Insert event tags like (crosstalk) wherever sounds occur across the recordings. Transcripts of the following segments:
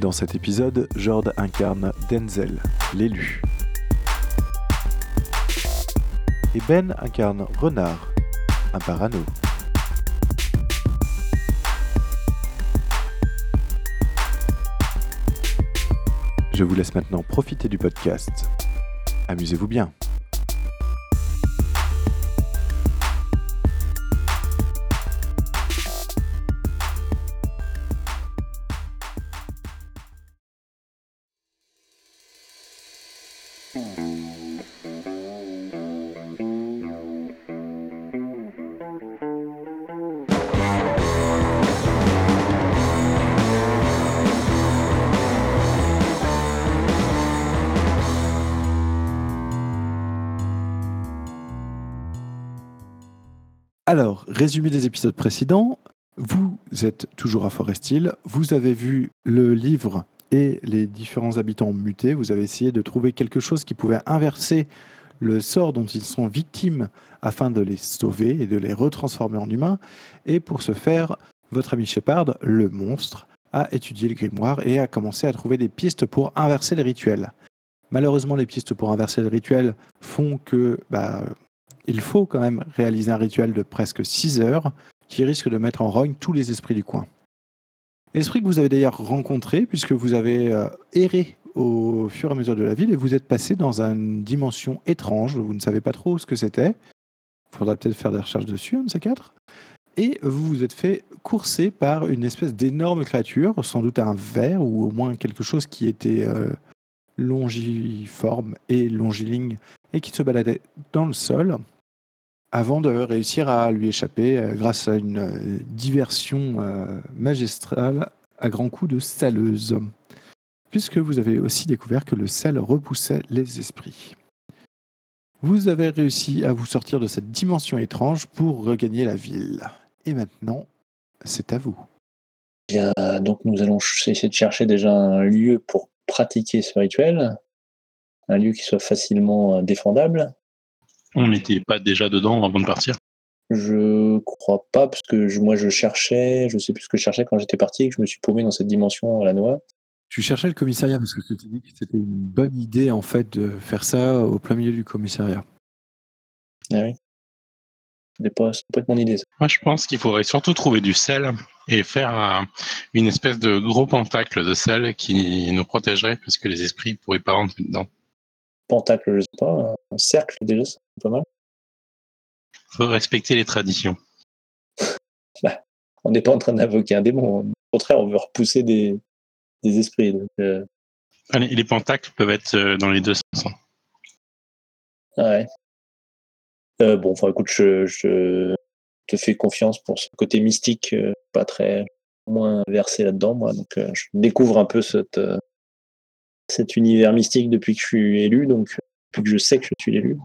Dans cet épisode, Jord incarne Denzel, l'élu. Et Ben incarne Renard, un parano. Je vous laisse maintenant profiter du podcast. Amusez-vous bien. Alors, résumé des épisodes précédents, vous êtes toujours à Forest Hill, vous avez vu le livre et les différents habitants mutés, vous avez essayé de trouver quelque chose qui pouvait inverser le sort dont ils sont victimes afin de les sauver et de les retransformer en humains. Et pour ce faire, votre ami Shepard, le monstre, a étudié le grimoire et a commencé à trouver des pistes pour inverser les rituels. Malheureusement, les pistes pour inverser le rituel font que bah, il faut quand même réaliser un rituel de presque 6 heures qui risque de mettre en rogne tous les esprits du coin. Esprit que vous avez d'ailleurs rencontré puisque vous avez euh, erré au fur et à mesure de la ville et vous êtes passé dans une dimension étrange, vous ne savez pas trop ce que c'était. Il faudra peut-être faire des recherches dessus, un de ces quatre. Et vous vous êtes fait courser par une espèce d'énorme créature, sans doute un ver ou au moins quelque chose qui était euh, longiforme et longiligne et qui se baladait dans le sol avant de réussir à lui échapper euh, grâce à une euh, diversion euh, magistrale à grands coups de saleuse. Puisque vous avez aussi découvert que le sel repoussait les esprits. Vous avez réussi à vous sortir de cette dimension étrange pour regagner la ville. Et maintenant, c'est à vous. Bien, donc nous allons essayer de chercher déjà un lieu pour pratiquer ce rituel, un lieu qui soit facilement défendable. On n'était pas déjà dedans avant de partir? Je crois pas, parce que je- moi je cherchais, je sais plus ce que je cherchais quand j'étais parti et que je me suis paumé dans cette dimension à la noix. Tu cherchais le commissariat parce que tu t'es dit que c'était une bonne idée en fait de faire ça au plein milieu du commissariat. Ah oui. C'était pas, pas être mon idée. ça. Moi, je pense qu'il faudrait surtout trouver du sel et faire un- une espèce de gros pentacle de sel qui nous protégerait parce que les esprits pourraient pas rentrer dedans. Pentacle, je sais pas, un cercle déjà, c'est pas mal. faut respecter les traditions. (laughs) On n'est pas en train d'invoquer un démon. Au contraire, on veut repousser des, des esprits. Donc, euh, Allez, les pentacles peuvent être euh, dans les deux sens. hein. ouais. Euh, bon, enfin, écoute, je, je te fais confiance pour ce côté mystique, euh, pas très moins versé là-dedans, moi. Donc, je découvre un peu cette, cet univers mystique depuis que je suis élu, donc depuis que je sais que je suis l'élu.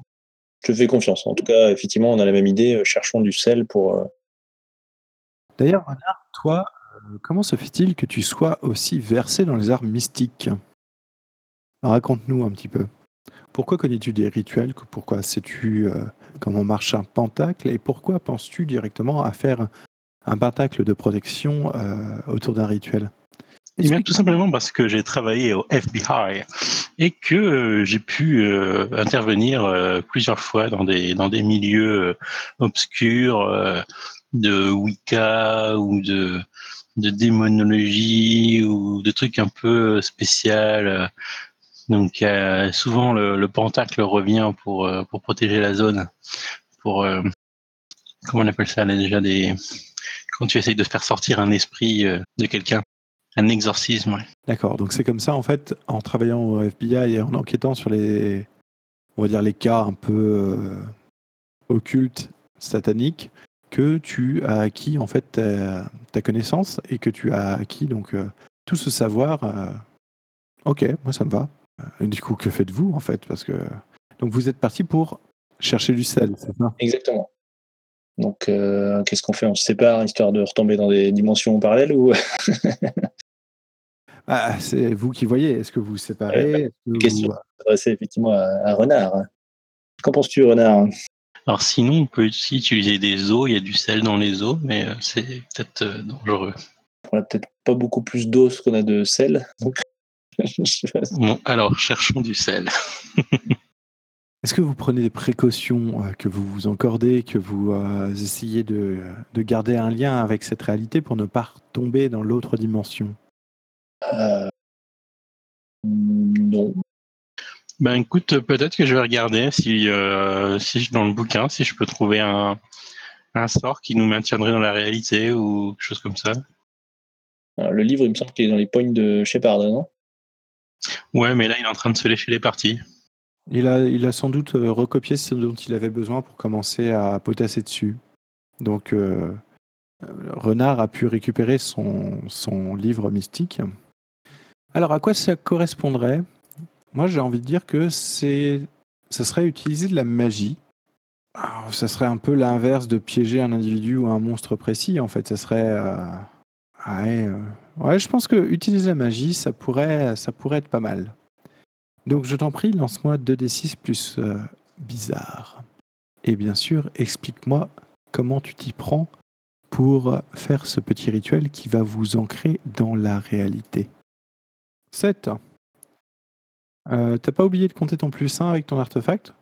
Je fais confiance. En tout cas, effectivement, on a la même idée. euh, Cherchons du sel pour. euh, D'ailleurs, Renard, toi, euh, comment se fait-il que tu sois aussi versé dans les arts mystiques? Raconte-nous un petit peu. Pourquoi connais-tu des rituels? Pourquoi sais-tu euh, comment marche un pentacle? Et pourquoi penses-tu directement à faire un pentacle de protection euh, autour d'un rituel? Eh bien, tout simplement parce que j'ai travaillé au FBI et que euh, j'ai pu euh, intervenir euh, plusieurs fois dans des dans des milieux obscurs de Wicca ou de de démonologie ou de trucs un peu spécial. Donc souvent le, le pentacle revient pour pour protéger la zone, pour comment on appelle ça? Là, déjà des quand tu essayes de faire sortir un esprit de quelqu'un. Un exorcisme, ouais. D'accord, donc c'est comme ça en fait, en travaillant au FBI et en enquêtant sur les, on va dire les cas un peu euh, occultes, sataniques, que tu as acquis en fait ta, ta connaissance et que tu as acquis donc euh, tout ce savoir. euh, ok, moi ça me va. Et du coup, que faites-vous en fait? Parce que donc vous êtes parti pour chercher du sel, c'est ça? Exactement. Donc, euh, qu'est-ce qu'on fait? On se sépare histoire de retomber dans des dimensions parallèles ou? (laughs) Ah, C'est vous qui voyez. Est-ce que vous vous séparez Ouais, Est-ce que vous- question. s'adresser effectivement à, à Renard Qu'en penses-tu, Renard? Alors sinon, on peut aussi utiliser des eaux. Il y a du sel dans les eaux, mais euh, c'est peut-être euh, dangereux. On a peut-être pas beaucoup plus d'os qu'on a de sel. Donc. (laughs) Bon, alors cherchons du sel. (laughs) Est-ce que vous prenez des précautions, euh, que vous vous encordez, que vous euh, essayez de, de garder un lien avec cette réalité pour ne pas tomber dans l'autre dimension? Euh, non. Ben écoute, peut-être que je vais regarder si, euh, si je- dans le bouquin, si je peux trouver un, un sort qui nous maintiendrait dans la réalité ou quelque chose comme ça. Alors, le livre, il me semble qu'il est dans les poignes de Shepard, non? Ouais, mais là, il est en train de se lécher les parties. il a, il a sans doute euh, recopié ce dont il avait besoin pour commencer à potasser dessus. Donc, euh, euh, Renard a pu récupérer son, son livre mystique. Alors, à quoi ça correspondrait? Moi, j'ai envie de dire que c'est, ça serait utiliser de la magie. Alors, ça serait un peu l'inverse de piéger un individu ou un monstre précis. En fait, ça serait. euh, ouais, euh, ouais, je pense que utiliser la magie, ça pourrait, ça pourrait être pas mal. Donc, je t'en prie, lance-moi 2d6 plus euh, bizarre. Et bien sûr, explique-moi comment tu t'y prends pour faire ce petit rituel qui va vous ancrer dans la réalité. 7. Euh, T'as pas oublié de compter ton plus 1 avec ton artefact?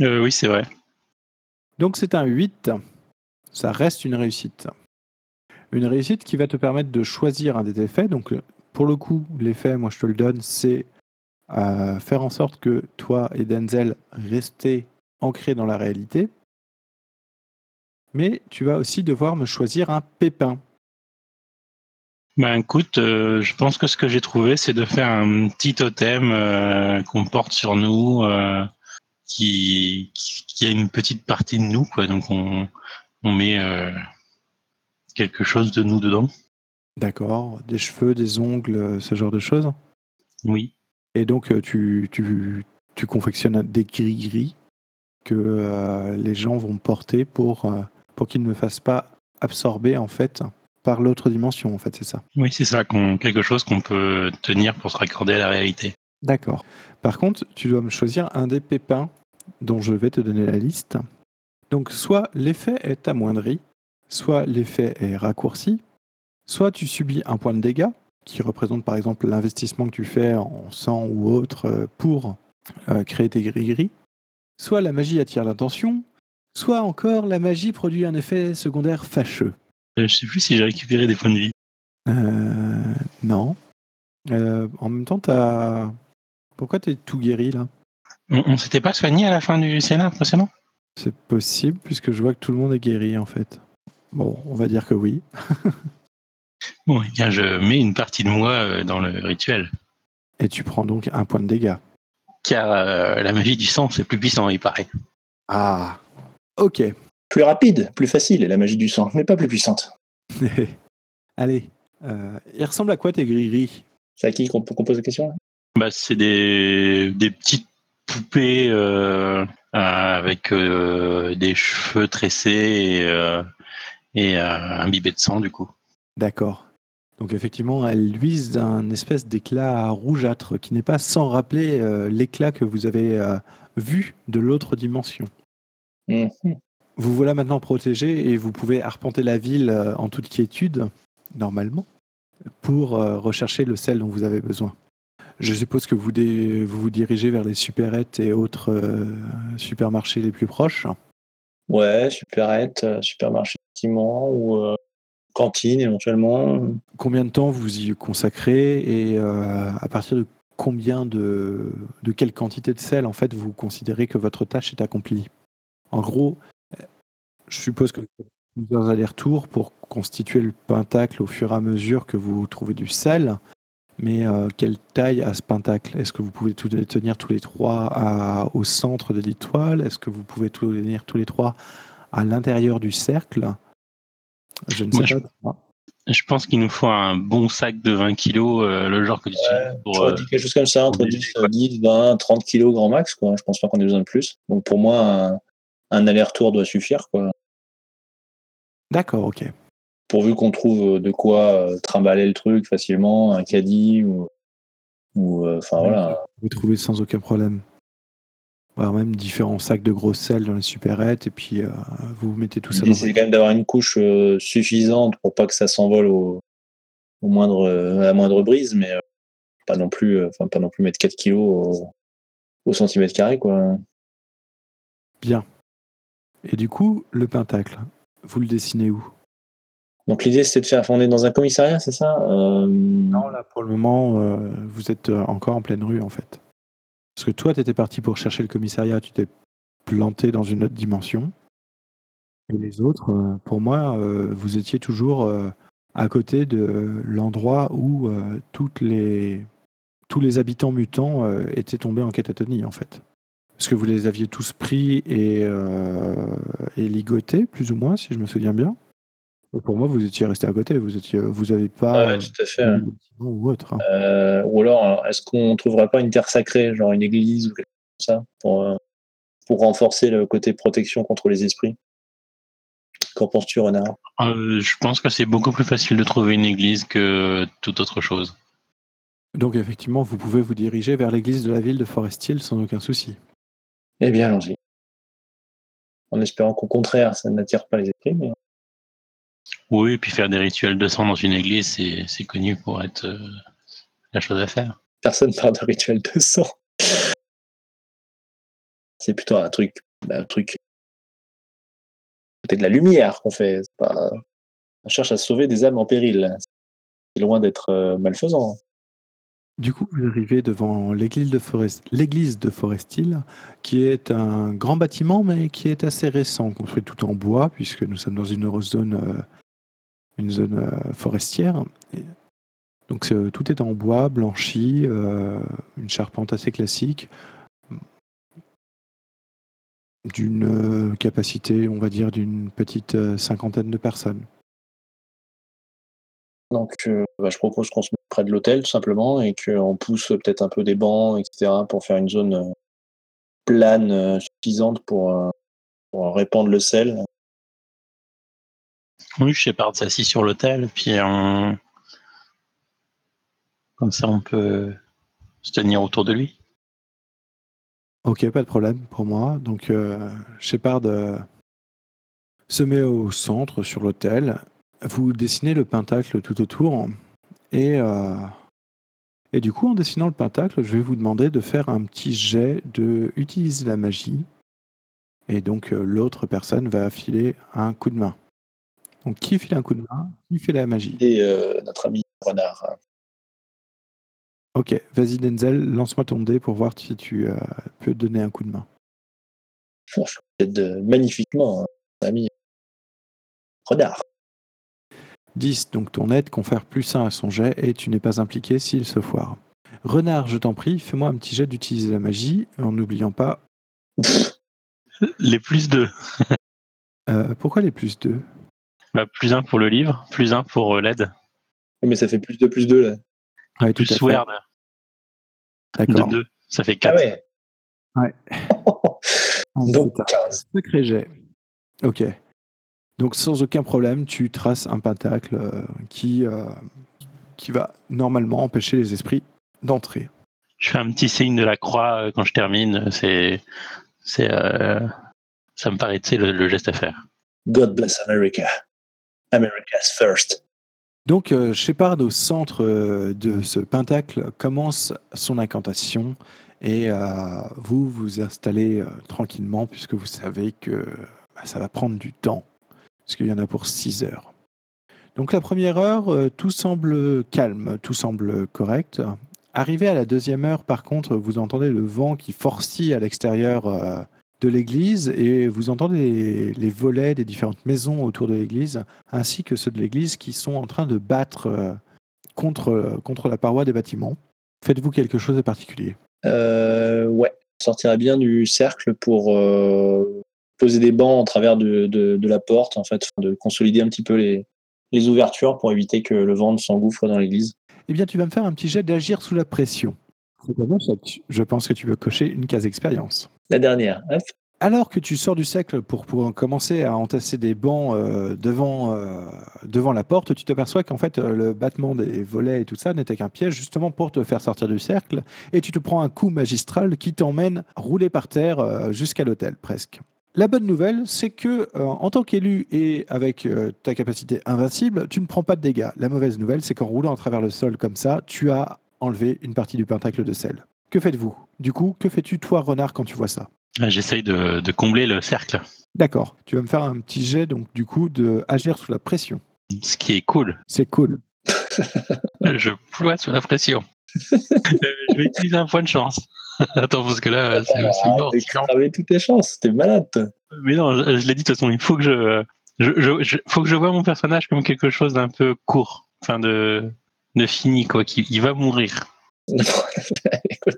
Euh, oui, c'est vrai. Donc c'est un 8. Ça reste une réussite. Une réussite qui va te permettre de choisir un des effets. Donc pour le coup, l'effet, moi je te le donne, c'est euh, faire en sorte que toi et Denzel restez ancrés dans la réalité. Mais tu vas aussi devoir me choisir un pépin. Ben écoute, euh, je pense que ce que j'ai trouvé, c'est de faire un petit totem euh, qu'on porte sur nous, euh, qui, qui qui a une petite partie de nous, quoi. Donc on, on met quelque chose de nous dedans. D'accord Des cheveux, des ongles, ce genre de choses. Oui. Et donc, tu, tu, tu confectionnes des gris-gris que les gens vont porter pour, pour qu'ils ne me fassent pas absorber, en fait, par l'autre dimension, en fait, c'est ça. Oui, c'est ça, quelque chose qu'on peut tenir pour se raccorder à la réalité. D'accord. Par contre, tu dois me choisir un des pépins dont je vais te donner la liste. Donc, soit l'effet est amoindri, soit l'effet est raccourci, soit tu subis un point de dégâts, qui représente par exemple l'investissement que tu fais en sang ou autre euh, pour euh, créer tes gris-gris, soit la magie attire l'attention, soit encore la magie produit un effet secondaire fâcheux. Euh, Je sais plus si j'ai récupéré des points de vie. Euh, non. Euh, en même temps, t'as... Pourquoi t'es tout guéri là? On, on s'était pas soigné à la fin du Sénat précédent C'est possible puisque je vois que tout le monde est guéri en fait. Bon, on va dire que oui. (laughs) Bon, eh bien, je mets une partie de moi euh, dans le rituel. Et tu prends donc un point de dégâts. Car euh, la magie du sang, c'est plus puissant, il paraît. Ah, ok. Plus rapide, plus facile, la magie du sang, mais pas plus puissante. (laughs) Allez, euh, il ressemble à quoi tes gris-gris? C'est à qui qu'on pose la question Bah, c'est des, des petites poupées euh, euh, avec euh, des cheveux tressés et, euh, et euh, imbibés de sang, du coup. D'accord. Donc effectivement, elle luise d'un espèce d'éclat rougeâtre qui n'est pas sans rappeler euh, l'éclat que vous avez euh, vu de l'autre dimension. Mhm. Vous voilà maintenant protégé et vous pouvez arpenter la ville euh, en toute quiétude, normalement, pour euh, rechercher le sel dont vous avez besoin. Je suppose que vous dé- vous, vous dirigez vers les supérettes et autres euh, supermarchés les plus proches. Ouais, supérette, supermarché, effectivement, ou euh, cantine éventuellement. Combien de temps vous y consacrez et euh, à partir de combien de, de quelle quantité de sel en fait vous considérez que votre tâche est accomplie? En gros, je suppose que plusieurs allers-retours pour constituer le pentacle au fur et à mesure que vous trouvez du sel. Mais euh, quelle taille a ce pentacle? Est-ce que vous pouvez tout tenir tous les trois à- au centre de l'étoile? Est-ce que vous pouvez tout tenir tous les trois à l'intérieur du cercle? Je ne sais pas. Je pense qu'il nous faut un bon sac de 20 kilos, euh, le genre que tu Ouais, pour. Euh, quelque chose comme ça, entre pour 10, léger, quoi. 10, 20, 30 kilos grand max. Quoi. Je pense pas qu'on ait besoin de plus. Donc pour moi, un, un aller-retour doit suffire. Quoi. D'accord, ok. Pourvu qu'on trouve de quoi euh, trimballer le truc facilement, un caddie ou. ou euh, Enfin voilà. Vous trouvez sans aucun problème. Voire même différents sacs de gros sel dans les supérettes et puis euh, vous mettez tout ça dans c'est quand même d'avoir une couche euh, suffisante pour pas que ça s'envole au, au moindre, euh, à la moindre brise, mais euh, pas non plus, euh, enfin pas non plus mettre 4 kilos au, au centimètre carré, quoi. Bien. Et du coup, le pentacle, vous le dessinez où? Donc l'idée, c'était de faire fonder dans un commissariat, c'est ça? Euh, Non, là, pour le moment, euh, vous êtes euh, encore en pleine rue, en fait. Parce que toi, tu étais parti pour chercher le commissariat, tu t'es planté dans une autre dimension. Et les autres, euh, pour moi, euh, vous étiez toujours euh, à côté de l'endroit où euh, toutes les, tous les habitants mutants euh, étaient tombés en catatonie, en fait. Parce que vous les aviez tous pris et, euh, et ligotés, plus ou moins, si je me souviens bien. Pour moi, vous étiez resté à côté. Vous étiez, vous avez pas Ah ouais, tout à fait. ou autre. hein. Euh, ou alors, alors, est-ce qu'on trouverait pas une terre sacrée, genre une église ou quelque chose comme ça, pour, euh, pour renforcer le côté protection contre les esprits? Qu'en penses-tu, Renard? Euh, je pense que c'est beaucoup plus facile de trouver une église que toute autre chose. Donc effectivement, vous pouvez vous diriger vers l'église de la ville de Forest Hill sans aucun souci. Eh bien, allons-y. En espérant qu'au contraire, ça n'attire pas les esprits, mais Oui, et puis faire des rituels de sang dans une église, c'est connu pour être euh, la chose à faire. personne parle de rituel de sang. C'est plutôt un truc, un truc de la lumière qu'on fait. Pas... On cherche à sauver des âmes en péril. C'est loin d'être euh, malfaisant. Du coup, vous arrivez devant l'église de Forest, qui est un grand bâtiment, mais qui est assez récent, construit tout en bois, puisque nous sommes dans une zone, euh, zone euh, forestière. Donc tout est en bois, blanchi, euh, une charpente assez classique, d'une capacité, on va dire, d'une petite cinquantaine de personnes. Donc, bah, je propose qu'on se près de l'hôtel, tout simplement, et qu'on pousse peut-être un peu des bancs, etc., pour faire une zone euh, plane euh, suffisante pour, euh, pour répandre le sel. Oui, Shepard s'assit sur l'hôtel, puis on... comme ça on peut se tenir autour de lui. Ok, pas de problème pour moi. Donc, euh, Shepard euh, se met au centre sur l'autel. Vous dessinez le pentacle tout autour. Et, euh, et du coup, en dessinant le pentacle, je vais vous demander de faire un petit jet de utiliser la magie. Et donc, euh, l'autre personne va filer un coup de main. Donc, qui file un coup de main Qui fait la magie? Et euh, notre ami Renard. Ok, vas-y Denzel, lance-moi ton dé pour voir si tu euh, peux donner un coup de main. Je euh, magnifiquement, hein, ami Renard. 10, donc ton aide confère plus 1 à son jet et tu n'es pas impliqué s'il se foire. Renard, je t'en prie, fais-moi un petit jet d'utiliser la magie en n'oubliant pas. (laughs) Les plus deux. euh, pourquoi les plus 2 Bah, plus un pour le livre, plus un pour euh, l'aide, Mais ça fait plus de plus de là. Ouais, tout plus à fait. Word de D'accord. deux. Ça fait Ah quatre. ouais. Ouais. (laughs) Donc C'est un 15. Sacré jet. Ok. Donc sans aucun problème, tu traces un pentacle euh, qui, euh, qui va normalement empêcher les esprits d'entrer. Je fais un petit signe de la croix euh, quand je termine. C'est, c'est, euh, ça me paraît, le, le geste à faire. God bless America. America's first. Donc, euh, Shepard, au centre de ce pentacle, commence son incantation et euh, vous vous installez euh, tranquillement puisque vous savez que bah, ça va prendre du temps, parce qu'il y en a pour 6 heures. Donc, la première heure, euh, tout semble calme, tout semble correct. Arrivé à la deuxième heure, par contre, vous entendez le vent qui forcit à l'extérieur euh, de l'église et vous entendez les, volets des différentes maisons autour de l'église ainsi que ceux de l'église qui sont en train de battre euh, contre, contre la paroi des bâtiments. Faites-vous quelque chose de particulier? Euh, ouais. On sortira bien du cercle pour, poser des bancs en travers de, de, de la porte, en fait, de consolider un petit peu les, les ouvertures pour éviter que le vent ne s'engouffre dans l'église. Eh bien, tu vas me faire un petit jet d'agir sous la pression. Je pense que tu veux cocher une case expérience. La dernière. Hop. Alors que tu sors du cercle pour, pour commencer à entasser des bancs euh, devant, euh, devant la porte, tu t'aperçois qu'en fait euh, le battement des volets et tout ça n'était qu'un piège justement pour te faire sortir du cercle et tu te prends un coup magistral qui t'emmène rouler par terre euh, jusqu'à l'hôtel presque. La bonne nouvelle, c'est que euh, en tant qu'élu et avec euh, ta capacité invincible, tu ne prends pas de dégâts. La mauvaise nouvelle, c'est qu'en roulant à travers le sol comme ça, tu as enlevé une partie du pentacle de sel. Que faites-vous? Du coup, que fais-tu toi, renard, quand tu vois ça? Ah, J'essaye de, de combler le cercle, D'accord. Tu vas me faire un petit jet, donc du coup, de agir sous la pression. ce qui est cool. C'est cool. (laughs) Je ploie sous la pression. Je vais utiliser un point de chance. (laughs) Attends, parce que là, c'est c'est Ah, mort. T'as toutes tes chances, t'es malade. toi. Mais non, je, je l'ai dit de toute façon, il faut que je, je, je- je- faut que je vois mon personnage comme quelque chose d'un peu court, enfin de, de fini quoi, qui il va mourir. (laughs) Écoute,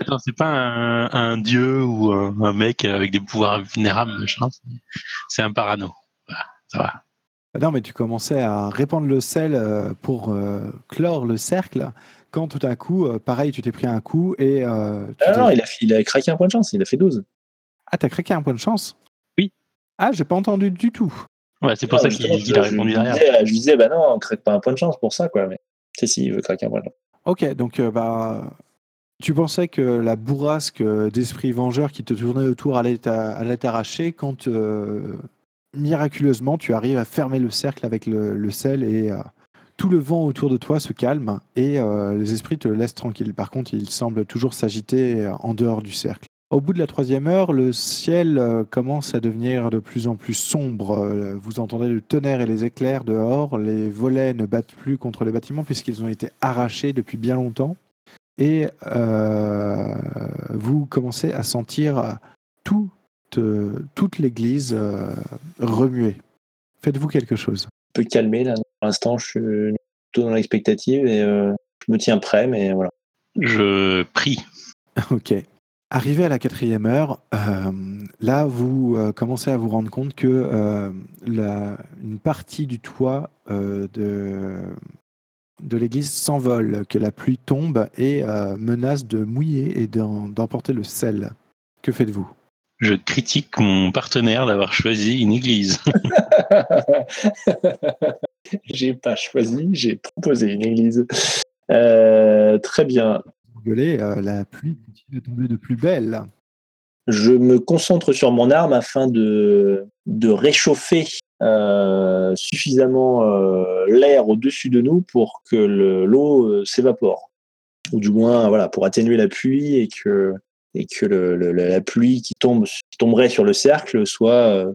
Attends, c'est pas un, un dieu ou un, un mec avec des pouvoirs vulnérables, machin. c'est- C'est un parano. Voilà, ça va. Ah Non, mais tu commençais à répandre le sel euh, pour euh, clore le cercle, quand tout à coup, euh, pareil, tu t'es pris un coup et... euh, ah non, il a, il a craqué un point de chance, il a fait 12. Ah, t'as craqué un point de chance? Oui. Ah, j'ai pas entendu du tout. Ouais, c'est pour Ah, ça qu'il a je- répondu je derrière. Disais, je lui disais, bah non, on craque pas un point de chance pour ça, quoi. Mais si, si, il veut craquer un point de chance. Ok, donc euh, bah, tu pensais que la bourrasque euh, d'esprits vengeurs qui te tournait autour allait t'a- allait t'arracher quand euh, miraculeusement tu arrives à fermer le cercle avec le, le sel et euh, tout le vent autour de toi se calme et euh, les esprits te laissent tranquille. Par contre, ils semblent toujours s'agiter en dehors du cercle. Au bout de la troisième heure, le ciel euh, commence à devenir de plus en plus sombre. Euh, Vous entendez le tonnerre et les éclairs dehors. Les volets ne battent plus contre les bâtiments puisqu'ils ont été arrachés depuis bien longtemps. Et vous commencez à sentir toute, toute l'église remuer. Faites-vous quelque chose. Un peu calmé, là. Pour l'instant, je suis plutôt dans l'expectative et euh, je me tiens prêt, mais voilà. Je prie. (laughs) Ok. Arrivé à la quatrième heure, euh, là, vous euh, commencez à vous rendre compte que euh, la- une partie du toit euh, de, de l'église s'envole, que la pluie tombe et euh, menace de mouiller et d'emporter le sel. Que faites-vous? Je critique mon partenaire d'avoir choisi une église. (laughs) (laughs) (laughs) j'ai pas choisi, j'ai proposé une église. Euh, très bien. Gueuler, euh, la pluie continue de tomber de plus belle. Je me concentre sur mon arme afin de, de réchauffer euh, suffisamment euh, l'air au-dessus de nous pour que le- l'eau s'évapore. Ou du moins, voilà, pour atténuer la pluie et que, et que le- le- la pluie qui, tombe, qui tomberait sur le cercle soit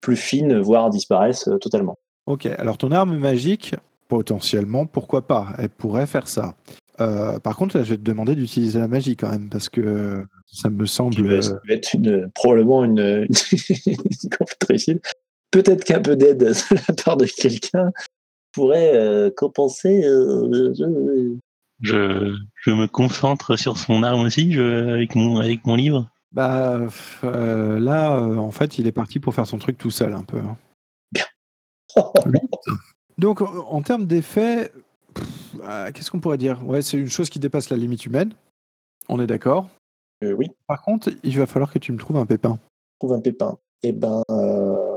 plus fine, voire disparaisse totalement. Ok, alors ton arme magique, potentiellement, pourquoi pas Elle pourrait faire ça. Euh, par contre, là, je vais te demander d'utiliser la magie quand même, parce que ça me semble. ça va être une, probablement une. (laughs) Peut-être qu'un peu d'aide de la part de quelqu'un pourrait euh, compenser. euh, Je, je me concentre sur son arme aussi je- avec, mon, avec mon livre. Bah, euh, là, euh, en fait, il est parti pour faire son truc tout seul, un peu. hein. Donc, en termes d'effet, euh, qu'est-ce qu'on pourrait dire? Ouais, c'est une chose qui dépasse la limite humaine. On est d'accord. Euh, oui, Par contre, il va falloir que tu me trouves un pépin. trouve un pépin. Eh ben, euh,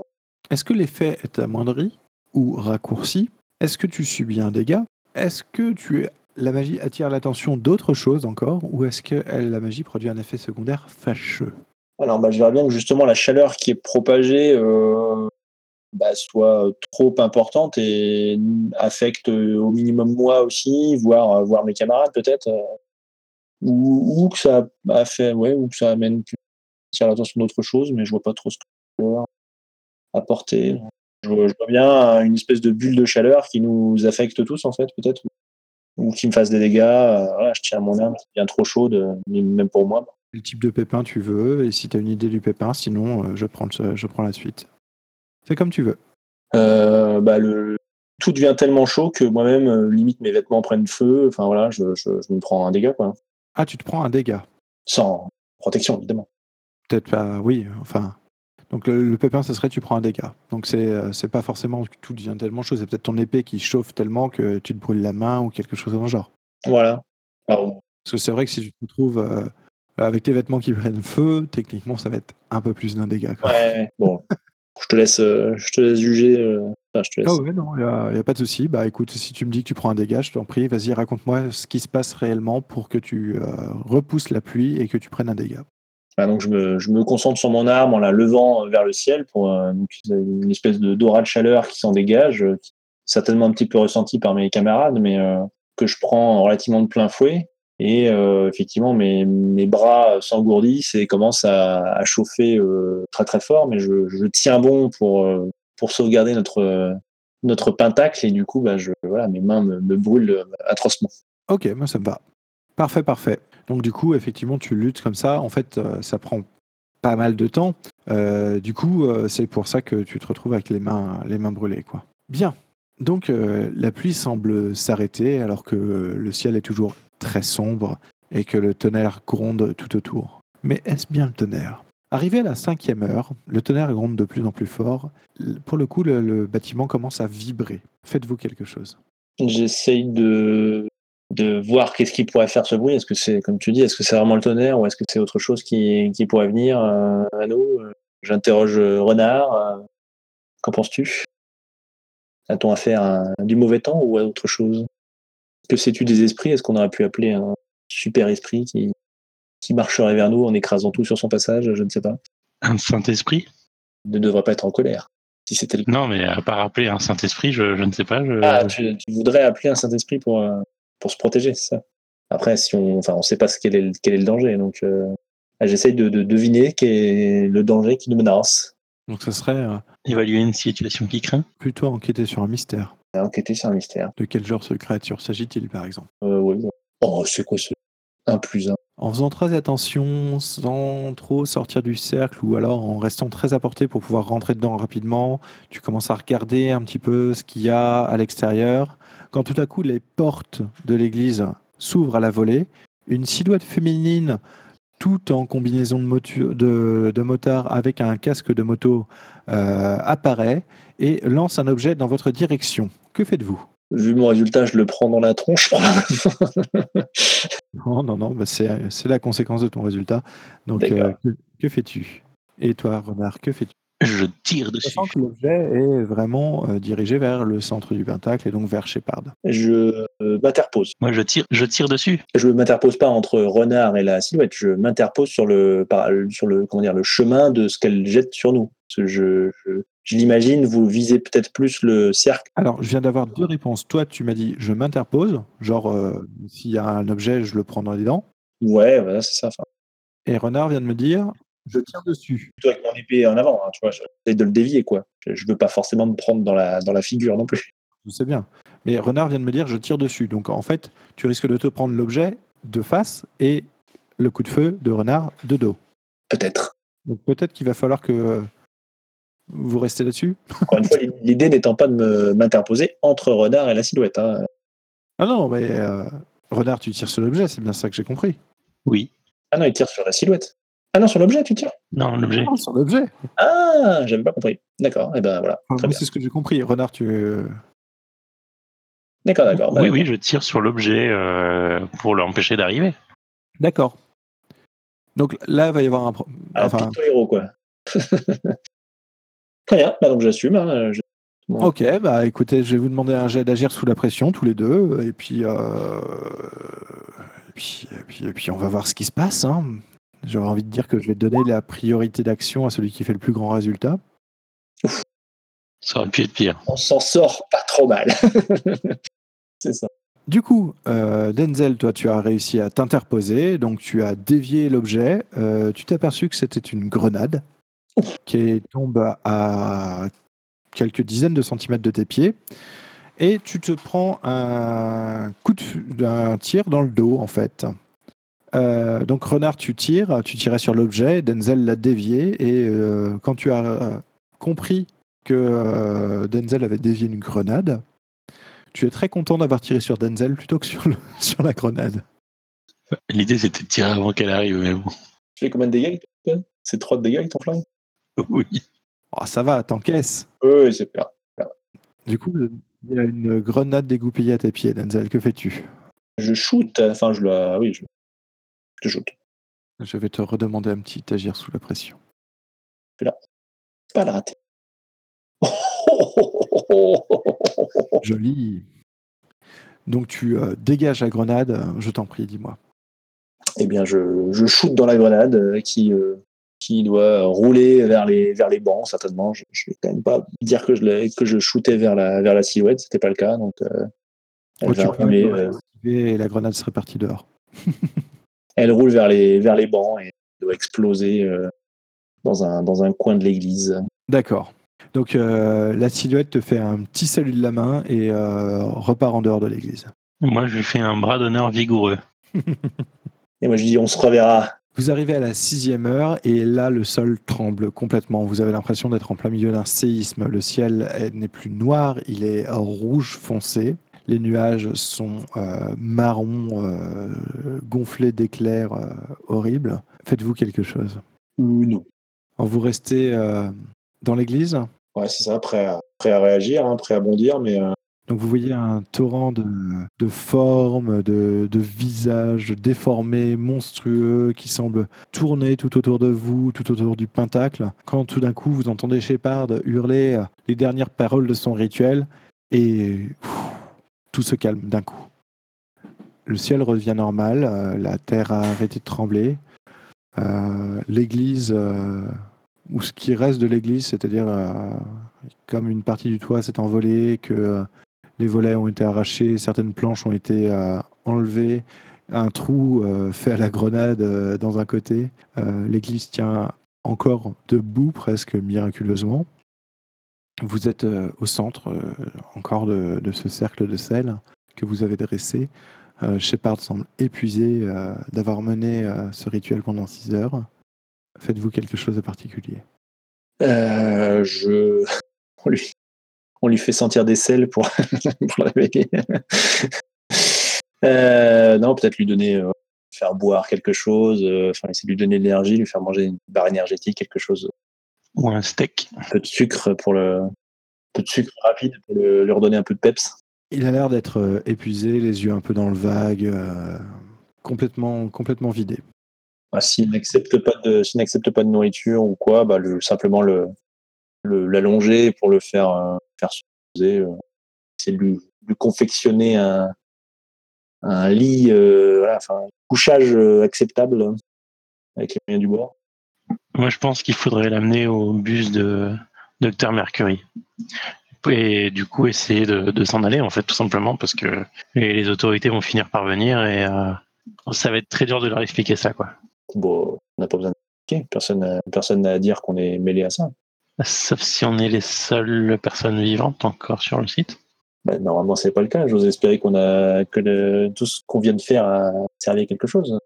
Est-ce que l'effet est amoindri ou raccourci? Est-ce que tu subis un dégât? Est-ce que tu la magie attire l'attention d'autres choses encore Ou est-ce que elle- la magie produit un effet secondaire fâcheux? Alors, bah, je verrais bien que justement la chaleur qui est propagée euh, bah, soit trop importante et affecte euh, au minimum moi aussi, voire, voire mes camarades peut-être. euh, ou, que ça a fait, ou que ça amène plus l'attention d'autres choses, mais je vois pas trop ce que ça peut apporter. Je, je vois bien une espèce de bulle de chaleur qui nous affecte tous en fait peut-être, ou qui me fasse des dégâts. euh, je tiens mon âme, c'est bien trop chaude, euh, même pour moi. Quel type de pépin tu veux Et si tu as une idée du pépin, sinon euh, je, prends le- je prends la suite. Fais comme tu veux. Euh, bah, le, tout devient tellement chaud que moi-même, euh, limite, mes vêtements prennent feu. Enfin voilà, je, je, je me prends un dégât, quoi. Ah, tu te prends un dégât. Sans protection, évidemment. Peut-être pas, oui, enfin. Donc le, le pépin, ce serait tu prends un dégât. Donc c'est euh, c'est pas forcément que tout devient tellement chaud, c'est peut-être ton épée qui chauffe tellement que tu te brûles la main ou quelque chose dans le genre. Voilà. Alors, Parce que c'est vrai que si tu te retrouves euh, avec tes vêtements qui prennent feu, techniquement ça va être un peu plus d'un dégât. quoi. ouais, bon. (laughs) Je te laisse, euh, je te laisse juger. euh, Enfin, je te laisse. Ah ouais, non, il n'y a, pas de souci. Bah écoute, si tu me dis que tu prends un dégât, je t'en prie, vas-y, raconte-moi ce qui se passe réellement pour que tu euh, repousses la pluie et que tu prennes un dégât. Voilà, donc je me, je me concentre sur mon arme en la levant vers le ciel pour euh, donc, une espèce de d'aura de chaleur qui s'en dégage, certainement un petit peu ressenti par mes camarades, mais euh, que je prends relativement de plein fouet. Et euh, effectivement, mes, bras s'engourdissent et commencent à, chauffer euh, très très fort, mais je, tiens bon pour, euh, pour sauvegarder notre, notre pentacle et du coup, bah, je, voilà, mes mains me, me brûlent atrocement. Ok, moi ça me va. Parfait, parfait. Donc du coup, effectivement, tu luttes comme ça. En fait, ça prend pas mal de temps. Du coup, c'est pour ça que tu te retrouves avec les mains, les mains brûlées, quoi. Bien. Donc la pluie semble s'arrêter alors que le ciel est toujours très sombre et que le tonnerre gronde tout autour. Mais est-ce bien le tonnerre? Arrivé à la cinquième heure, le tonnerre gronde de plus en plus fort. Pour le coup, le, bâtiment commence à vibrer. Faites-vous quelque chose. J'essaye de, de voir qu'est-ce qui pourrait faire ce bruit. Est-ce que c'est, comme tu dis, est-ce que c'est vraiment le tonnerre ou est-ce que c'est autre chose qui, qui pourrait venir euh, à nous? J'interroge Renard. euh, Qu'en penses-tu? A-t-on affaire à du mauvais temps ou à autre chose? Que sais-tu des esprits? Est-ce qu'on aurait pu appeler un super esprit qui, qui marcherait vers nous en écrasant tout sur son passage? Je ne sais pas. Un Saint-Esprit? Ne devrait pas être en colère. Si c'était le Non, mais à part appeler un Saint-Esprit, je, je ne sais pas. Je... Ah, tu, tu voudrais appeler un Saint-Esprit pour, euh, pour se protéger, c'est ça? Après, si on enfin, on sait pas ce quel est, le- quel est le danger, donc euh, ah, j'essaye de, de deviner quel est le danger qui nous menace. Donc ce serait euh, Évaluer une situation qui craint. plutôt enquêter sur un mystère. Enquêter sur un mystère. De quel genre de créature s'agit-il, par exemple? Euh, ouais, ouais. Oh, c'est quoi ce 1 plus 1 En faisant très attention, sans trop sortir du cercle, ou alors en restant très à portée pour pouvoir rentrer dedans rapidement, tu commences à regarder un petit peu ce qu'il y a à l'extérieur. Quand tout à coup les portes de l'église s'ouvrent à la volée, une silhouette féminine, tout en combinaison de, motu- de, de motard avec un casque de moto, euh, apparaît et lance un objet dans votre direction. Que faites-vous? Vu mon résultat, je le prends dans la tronche. (laughs) Non, non, non, bah c'est la conséquence de ton résultat. Donc, euh, que, que fais-tu? Et toi, Renard, que fais-tu? Je tire dessus. Sachant que l'objet est vraiment euh, dirigé vers le centre du pentacle et donc vers Shepard. je euh, m'interpose. Moi, je tire, je tire dessus. Je m'interpose pas entre Renard et la silhouette. Je m'interpose sur le sur le comment dire le chemin de ce qu'elle jette sur nous. Parce que je, je, je l'imagine. Vous visez peut-être plus le cercle. Alors, je viens d'avoir deux réponses. Toi, tu m'as dit je m'interpose, genre euh, s'il y a un objet, je le prends dans les dents. Ouais, voilà, c'est ça. Et Renard vient de me dire je tire dessus. plutôt avec mon épée en avant. hein, tu vois, j'essaie de le dévier quoi. Je, je veux pas forcément me prendre dans la dans la figure non plus. Je sais bien. Mais Renard vient de me dire je tire dessus. Donc, en fait, tu risques de te prendre l'objet de face et le coup de feu de Renard de dos. Peut-être. Donc, peut-être qu'il va falloir que vous restez là-dessus. Encore une fois, (laughs) l'idée n'étant pas de me- m'interposer entre Renard et la silhouette. Hein. Ah non, mais euh, Renard, tu tires sur l'objet, c'est bien ça que j'ai compris. Oui. Ah non, il tire sur la silhouette. Ah non, sur l'objet, tu tires. Non, l'objet. Non, sur l'objet. Ah, j'avais pas compris. D'accord. Et ben voilà. Enfin, c'est ce que j'ai compris. Renard, tu. euh, D'accord, d'accord. Bah, Oui, oui, je tire sur l'objet euh, pour l'empêcher d'arriver. D'accord. Donc là, il va y avoir un. pro- Un Enfin, picto héros quoi. (laughs) Très bien. Bah, donc j'assume. hein, je- Bon. ok, bah écoutez, je vais vous demander un jet d'agir sous la pression, tous les deux, et puis, euh, et puis, et puis, et puis, on va voir ce qui se passe. hein. J'aurais envie de dire que je vais donner la priorité d'action à celui qui fait le plus grand résultat. Ça aurait pu être pire. On s'en sort pas trop mal. (laughs) c'est ça. Du coup, euh, Denzel, toi, tu as réussi à t'interposer, donc tu as dévié l'objet. Euh, tu t'es aperçu que c'était une grenade qui tombe à quelques dizaines de centimètres de tes pieds, et tu te prends un coup de tir dans le dos, en fait. Euh, donc Renard, tu tires, tu tirais sur l'objet, Denzel l'a dévié, et euh, quand tu as euh, compris que euh, Denzel avait dévié une grenade, tu es très content d'avoir tiré sur Denzel plutôt que sur, le- (laughs) sur la grenade. L'idée, c'était de tirer avant qu'elle arrive, mais bon. Tu fais combien de dégâts C'est 3 de dégâts avec ton flingue? Oui. Oh, ça va, t'encaisses. Oui, c'est clair. Du coup, il y a une grenade dégoupillée à tes pieds, Denzel. Que fais-tu? Je shoot, enfin, je la. Oui, je, je vais te redemander un petit agir sous la pression. Pas la rater. (laughs) Joli. Donc tu euh, dégages la grenade, je t'en prie, dis-moi. Eh bien, je, je shoot dans la grenade euh, qui, euh, qui doit rouler vers les, vers les bancs, certainement. Je ne vais quand même pas dire que je, que je shootais vers la, vers la silhouette, c'était pas le cas. Donc, elle, Oh, va rouler, et la grenade serait partie dehors. (laughs) elle roule vers les, vers les bancs et doit exploser euh, dans, un, dans un coin de l'église. D'accord. Donc euh, la silhouette te fait un petit salut de la main et euh, repart en dehors de l'église. Moi, je lui fais un bras d'honneur vigoureux. (laughs) Et moi, je dis, on se reverra. Vous arrivez à la sixième heure et là le sol tremble complètement. Vous avez l'impression d'être en plein milieu d'un séisme. Le ciel est- n'est plus noir, il est rouge foncé. Les nuages sont euh, marron euh, gonflés d'éclairs euh, horribles. Faites-vous quelque chose? Non. Vous restez dans l'église? Ouais, c'est ça, prêt à, prêt à réagir, hein, prêt à bondir, mais euh, Donc vous voyez un torrent de, de formes, de, de visages déformés, monstrueux, qui semblent tourner tout autour de vous, tout autour du pentacle, quand tout d'un coup vous entendez Shepard hurler les dernières paroles de son rituel, et tout se calme d'un coup. Le ciel revient normal, euh, la terre a arrêté de trembler, euh, l'église, euh, ou ce qui reste de l'église, c'est-à-dire comme une partie du toit s'est envolée, que les volets ont été arrachés, certaines planches ont été enlevées, un trou fait à la grenade dans un côté. L'église tient encore debout, presque miraculeusement. Vous êtes euh, au centre euh, encore de, ce cercle de sel que vous avez dressé. Euh, Shepard semble épuisé d'avoir mené ce rituel pendant six heures. Faites-vous quelque chose de particulier? Je... (laughs) on, lui... fait sentir des sels pour, (laughs) pour le réveiller. (laughs) Non, peut-être lui donner, faire boire quelque chose, essayer de lui donner de l'énergie, lui faire manger une barre énergétique, quelque chose, Ou un steak. un peu de sucre pour le, un peu de sucre rapide pour le- lui redonner un peu de peps. Il a l'air d'être euh, épuisé, les yeux un peu dans le vague, euh, complètement, complètement vidé. Bah, s'il n'accepte pas de, s'il n'accepte pas de nourriture ou quoi, bah, le, simplement le, le, l'allonger pour le faire, euh, faire se poser. euh, c'est lui, lui confectionner un, un lit, euh, voilà, enfin, un couchage acceptable euh, avec les moyens du bord. Moi, je pense qu'il faudrait l'amener au bus de Docteur Mercury. Et du coup, essayer de, de s'en aller, en fait, tout simplement, parce que les, les autorités vont finir par venir et euh, ça va être très dur de leur expliquer ça, quoi. Bon, on n'a pas besoin de personne, n'a- personne à dire qu'on est mêlé à ça. Sauf si on est les seules personnes vivantes encore sur le site. Bah, normalement, c'est pas le cas. J'ose espérer qu'on a que le- tout ce qu'on vient de faire a servi à quelque chose.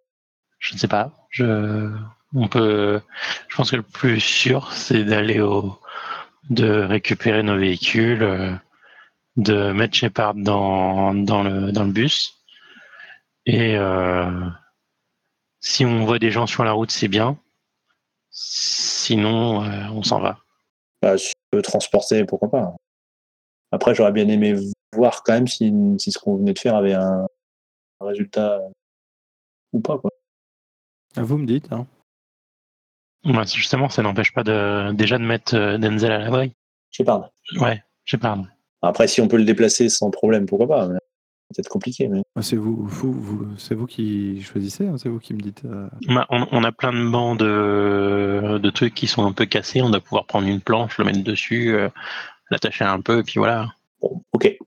Je ne sais pas. Je, on peut, je pense que le plus sûr, c'est d'aller au, de récupérer nos véhicules, euh, de mettre Shepard dans, dans le, dans le bus. Et euh, si on voit des gens sur la route, c'est bien. Sinon, euh, on s'en va. Bah, si on peut transporter, pourquoi pas. Après, j'aurais bien aimé voir quand même si, si ce qu'on venait de faire avait un, un résultat ou pas. Quoi. Ah, Vous me dites, hein Justement, ça n'empêche pas de, déjà de mettre euh, Denzel à l'abri. Shepard. Ouais, Shepard. Après, si on peut le déplacer sans problème, pourquoi pas. mais C'est peut-être compliqué. Mais... Ah, C'est vous, vous, vous- c'est vous qui choisissez, hein, c'est vous qui me dites. euh, Bah, on, on a plein de bancs de, de trucs qui sont un peu cassés. On doit pouvoir prendre une planche, le mettre dessus, euh, l'attacher un peu, et puis voilà, Bon, ok.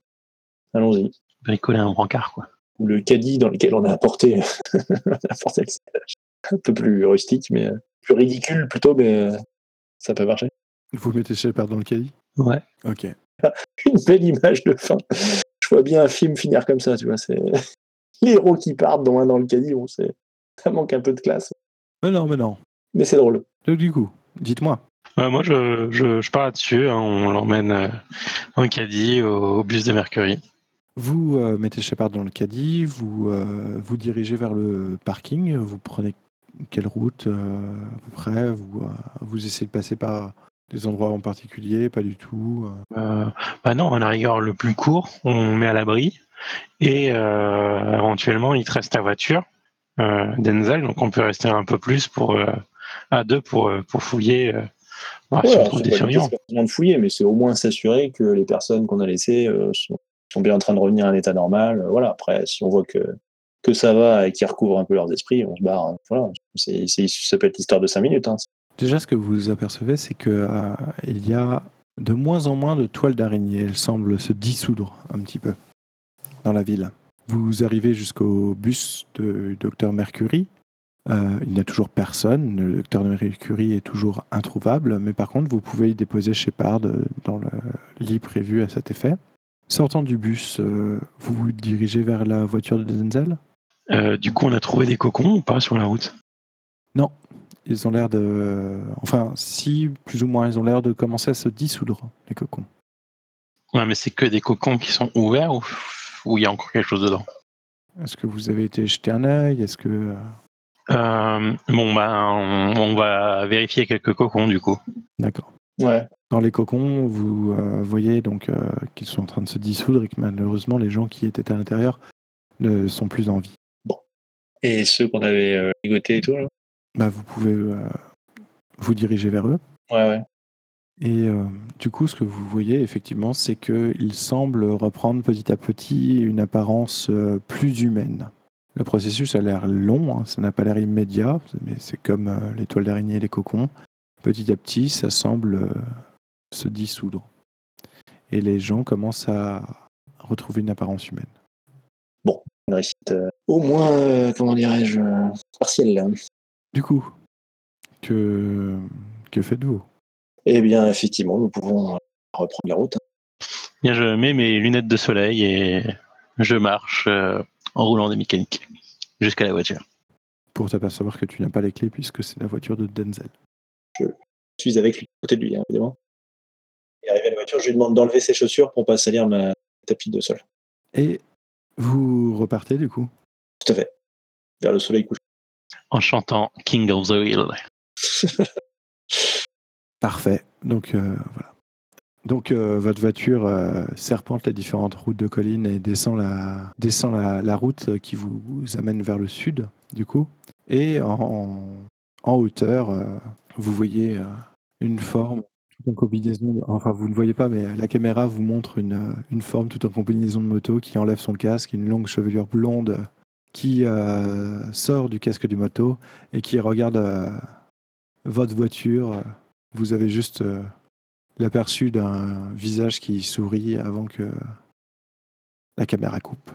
Allons-y. bricoler un brancard, quoi. Ou le caddie dans lequel on a apporté, (laughs) on a apporté le stage. Un peu plus rustique, mais euh, plus ridicule plutôt, mais euh, ça peut marcher. Vous mettez Shepard dans le caddie? Ouais. Ok. (laughs) Une belle image de fin. Je vois bien un film finir comme ça, tu vois. C'est (laughs) les héros qui partent, dont un dans le caddie. Bon, c'est ça manque un peu de classe, Mais non, mais non. mais c'est drôle. Donc, du coup, dites-moi. Ouais, moi, je, je, je pars là-dessus. hein. on l'emmène euh, en caddie au, au bus de Mercury. Vous euh, mettez Shepard dans le caddie, vous euh, vous dirigez vers le parking, vous prenez quelle route euh, à peu près vous, euh, vous essayez de passer par des endroits en particulier Pas du tout euh? Euh, bah non, on a rigueur le plus court, on met à l'abri. Et euh, éventuellement, il te reste ta voiture, euh, Denzel, donc on peut rester un peu plus pour euh, à deux pour, pour fouiller, euh, Ouais, si on trouve des surveillants. de fouiller, mais c'est au moins s'assurer que les personnes qu'on a laissées euh, sont, sont bien en train de revenir à un état normal. Euh, Voilà. Après, si on voit que, que ça va et qu'ils recouvrent un peu leurs esprits, on se barre. hein. Voilà. Ça peut être l'histoire de cinq minutes. Hein. Déjà, ce que vous apercevez, c'est que euh, y a de moins en moins de toiles d'araignée. Elles semblent se dissoudre un petit peu dans la ville. Vous arrivez jusqu'au bus de Docteur Mercury. Euh, il n'y a toujours personne. Le Docteur Mercury est toujours introuvable, mais par contre, vous pouvez y déposer Shepard euh, dans le lit prévu à cet effet. Sortant du bus, vous vous dirigez vers la voiture de Denzel Euh, du coup, on a trouvé des cocons ou pas sur la route? Non. Ils ont l'air de. Enfin, si, plus ou moins, ils ont l'air de commencer à se dissoudre, les cocons. Ouais, mais c'est que des cocons qui sont ouverts ou ou il y a encore quelque chose dedans? Est-ce que vous avez été jeter un œil? Est-ce que. euh, Euh, Bon, bah, on, on va vérifier quelques cocons du coup. D'accord. Ouais. Dans les cocons, vous euh, voyez donc euh, qu'ils sont en train de se dissoudre et que malheureusement, les gens qui étaient à l'intérieur ne sont plus en vie. Et ceux qu'on avait euh, ligotés et tout, là Bah, vous pouvez euh, vous diriger vers eux. Ouais, ouais. Et euh, du coup, ce que vous voyez effectivement, c'est qu'ils semblent reprendre petit à petit une apparence euh, plus humaine. Le processus a l'air long, hein, ça n'a pas l'air immédiat, mais c'est comme les toiles d'araignée et les cocons. Petit à petit, ça semble se dissoudre. Et les gens commencent à retrouver une apparence humaine. Une réussite euh, au moins, euh, comment dirais-je, euh, partielle. là. Du coup, que, que faites-vous? Eh bien, effectivement, nous pouvons reprendre la route. Bien, je mets mes lunettes de soleil et je marche euh, en roulant des mécaniques jusqu'à la voiture. Pour t'apercevoir que tu n'as pas les clés puisque c'est la voiture de Denzel. Je suis avec lui, à côté de lui, hein, évidemment. Et arrivé à la voiture, je lui demande d'enlever ses chaussures pour pas salir ma tapis de sol. Et vous repartez du coup? Tout à fait. Vers le soleil couché. En chantant King of the Hill. (laughs) Parfait. Donc euh, voilà. Donc euh, votre voiture euh, serpente les différentes routes de collines et descend la descend la, la route qui vous, vous amène vers le sud du coup. Et en, en hauteur, euh, vous voyez euh, une forme en combinaison. enfin, vous ne voyez pas, mais la caméra vous montre une, une forme tout en combinaison de moto qui enlève son casque, une longue chevelure blonde qui euh, sort du casque du moto et qui regarde euh, votre voiture. Vous avez juste euh, l'aperçu d'un visage qui sourit avant que la caméra coupe.